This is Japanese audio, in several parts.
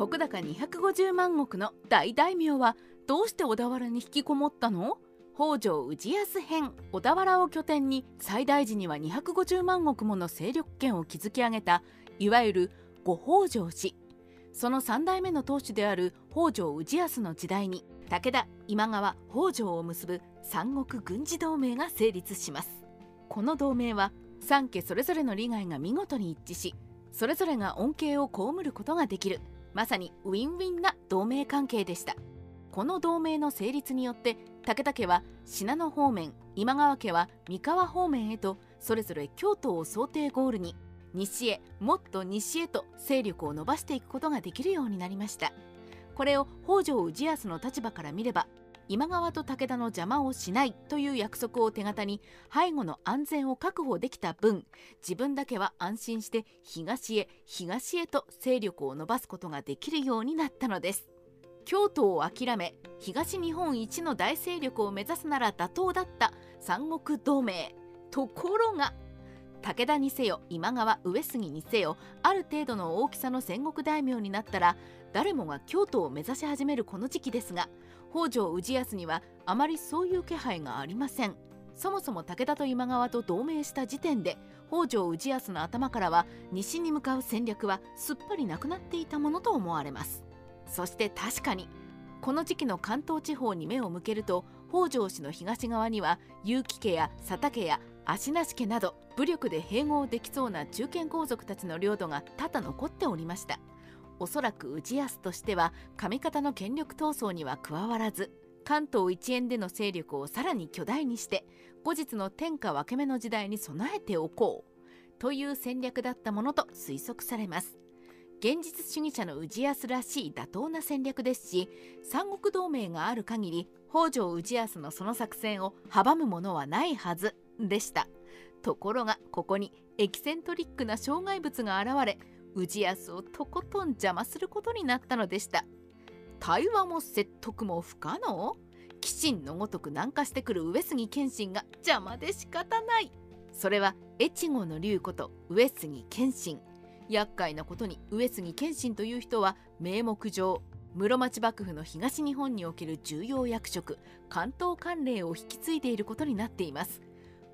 石高250万石の大大名はどうして小田原に引きこもったの？北条氏康編小田原を拠点に最大時には250万石もの勢力圏を築き上げたいわゆる五北条氏。その3代目の当主である北条氏康の時代に武田今川北条を結ぶ三国軍事同盟が成立します。この同盟は3家それぞれの利害が見事に一致しそれぞれが恩恵を被ることができる。まさにウィンウィンな同盟関係でした。この同盟の成立によって武田家は信濃方面今川家は三河方面へとそれぞれ京都を想定ゴールに西へもっと西へと勢力を伸ばしていくことができるようになりました。これを北条氏康の立場から見れば今川と武田の邪魔をしないという約束を手形に背後の安全を確保できた分自分だけは安心して東へ東へと勢力を伸ばすことができるようになったのです。京都を諦め東日本一の大勢力を目指すなら妥当だった三国同盟。ところが武田にせよ今川上杉にせよある程度の大きさの戦国大名になったら誰もが京都を目指し始めるこの時期ですが北条氏康にはあまりそういう気配がありません。そもそも武田と今川と同盟した時点で北条氏康の頭からは西に向かう戦略はすっぱりなくなっていたものと思われます。そして確かにこの時期の関東地方に目を向けると北条氏の東側には結城家や佐竹家や足無家など武力で併合できそうな中堅皇族たちの領土が多々残っておりました。おそらく氏康としては上方の権力闘争には加わらず関東一円での勢力をさらに巨大にして後日の天下分け目の時代に備えておこうという戦略だったものと推測されます。現実主義者の氏康らしい妥当な戦略ですし三国同盟がある限り北条氏康のその作戦を阻むものはないはずでした。ところがここにエキセントリックな障害物が現れ氏康をとことん邪魔することになったのでした。対話も説得も不可能？鬼神のごとく南下してくる上杉謙信が邪魔で仕方ない。それは越後の龍こと上杉謙信。厄介なことに上杉謙信という人は名目上室町幕府の東日本における重要役職関東管領を引き継いでいることになっています。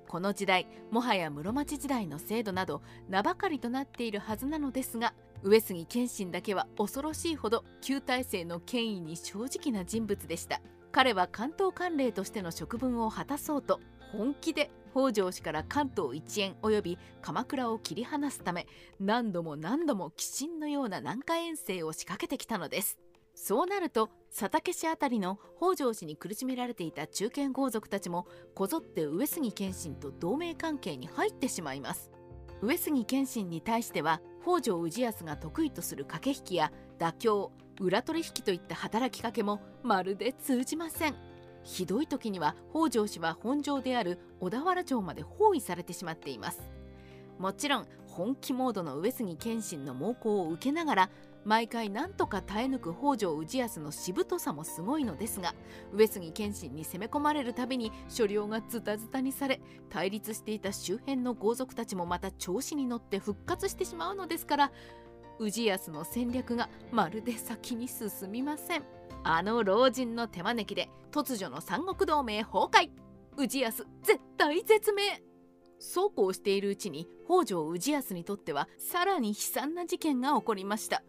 この時代もはや室町時代の制度など名ばかりとなっているはずなのですが上杉謙信だけは恐ろしいほど旧体制の権威に正直な人物でした。彼は関東管領としての職分を果たそうと本気で北条氏から関東一円及び鎌倉を切り離すため何度も何度も鬼神のような南下遠征を仕掛けてきたのです。そうなると佐竹氏あたりの北条氏に苦しめられていた中堅豪族たちもこぞって上杉謙信と同盟関係に入ってしまいます。上杉謙信に対しては北条氏康が得意とする駆け引きや妥協裏取引といった働きかけもまるで通じません。ひどい時には北条氏は本城である小田原城まで包囲されてしまっています。もちろん本気モードの上杉謙信の猛攻を受けながら毎回何とか耐え抜く北条氏康のしぶとさもすごいのですが上杉謙信に攻め込まれるたびに所領がズタズタにされ対立していた周辺の豪族たちもまた調子に乗って復活してしまうのですから氏康の戦略がまるで先に進みません。あの老人の手招きで突如の三国同盟崩壊。氏康絶対絶命。そうこうしているうちに北条氏康にとってはさらに悲惨な事件が起こりました。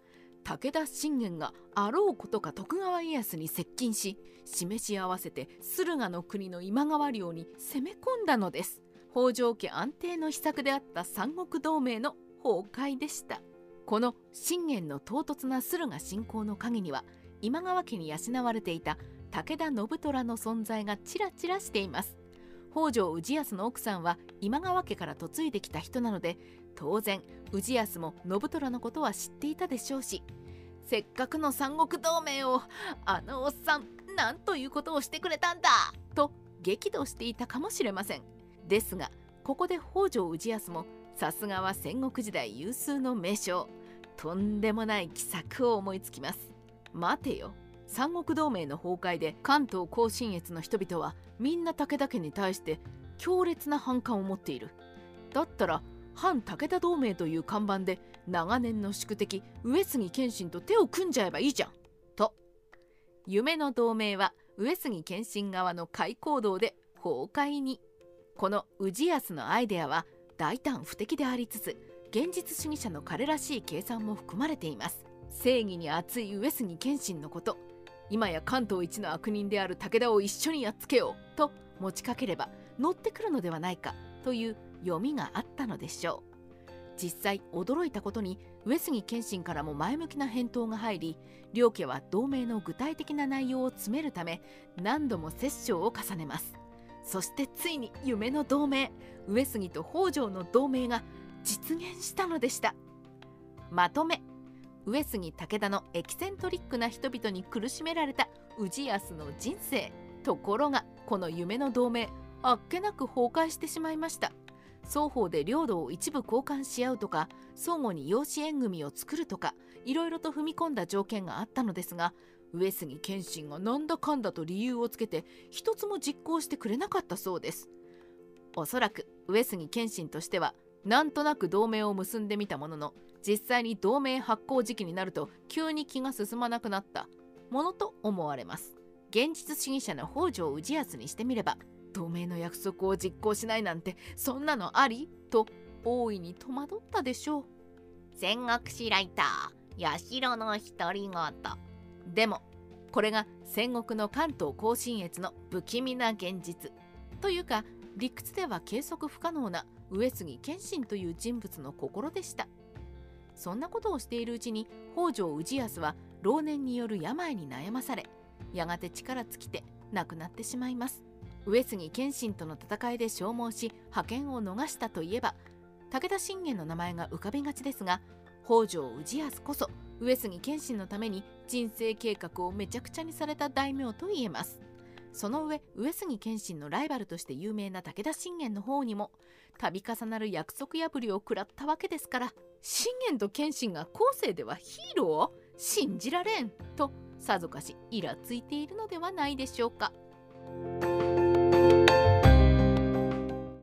武田信玄があろうことか徳川家康に接近し示し合わせて駿河の国の今川領に攻め込んだのです。北条家安定の秘策であった三国同盟の崩壊でした。この信玄の唐突な駿河侵攻の陰には今川家に養われていた武田信虎の存在がちらちらしています。北条氏康の奥さんは今川家から嫁いできた人なので当然氏康も信虎のことは知っていたでしょうしせっかくの三国同盟をあのおっさんなんということをしてくれたんだと激怒していたかもしれません。ですがここで北条氏康もさすがは戦国時代有数の名将とんでもない奇策を思いつきます。待てよ。三国同盟の崩壊で関東甲信越の人々はみんな武田家に対して強烈な反感を持っている。だったら反武田同盟という看板で長年の宿敵上杉謙信と手を組んじゃえばいいじゃん。と。夢の同盟は上杉謙信側の開行動で崩壊に。この氏康のアイデアは大胆不敵でありつつ現実主義者の彼らしい計算も含まれています。正義に熱い上杉謙信のこと。今や関東一の悪人である武田を一緒にやっつけよう。と持ちかければ乗ってくるのではないか。という読みがあったのでしょう。実際驚いたことに上杉謙信からも前向きな返答が入り両家は同盟の具体的な内容を詰めるため何度も折衝を重ねます。そしてついに夢の同盟上杉と北条の同盟が実現したのでした。まとめ。上杉武田のエキセントリックな人々に苦しめられた氏康の人生。ところがこの夢の同盟あっけなく崩壊してしまいました。双方で領土を一部交換し合うとか相互に養子縁組を作るとかいろいろと踏み込んだ条件があったのですが上杉謙信がなんだかんだと理由をつけて一つも実行してくれなかったそうです。おそらく上杉謙信としてはなんとなく同盟を結んでみたものの実際に同盟発行時期になると急に気が進まなくなったものと思われます。現実主義者の北条氏康にしてみれば同盟の約束を実行しないなんてそんなのあり？と大いに戸惑ったでしょう。戦国史ライター八代の独り言。でもこれが戦国の関東甲信越の不気味な現実。というか理屈では計測不可能な上杉謙信という人物の心でした。そんなことをしているうちに北条氏康は老年による病に悩まされやがて力尽きて亡くなってしまいます上杉謙信との戦いで消耗し派遣を逃したといえば武田信玄の名前が浮かびがちですが北条氏康こそ上杉謙信のために人生計画をめちゃくちゃにされた大名と言えますその上上杉謙信のライバルとして有名な武田信玄の方にも度重なる約束破りを食らったわけですから信玄と謙信が後世ではヒーロー信じられんとさぞかしイラついているのではないでしょうか。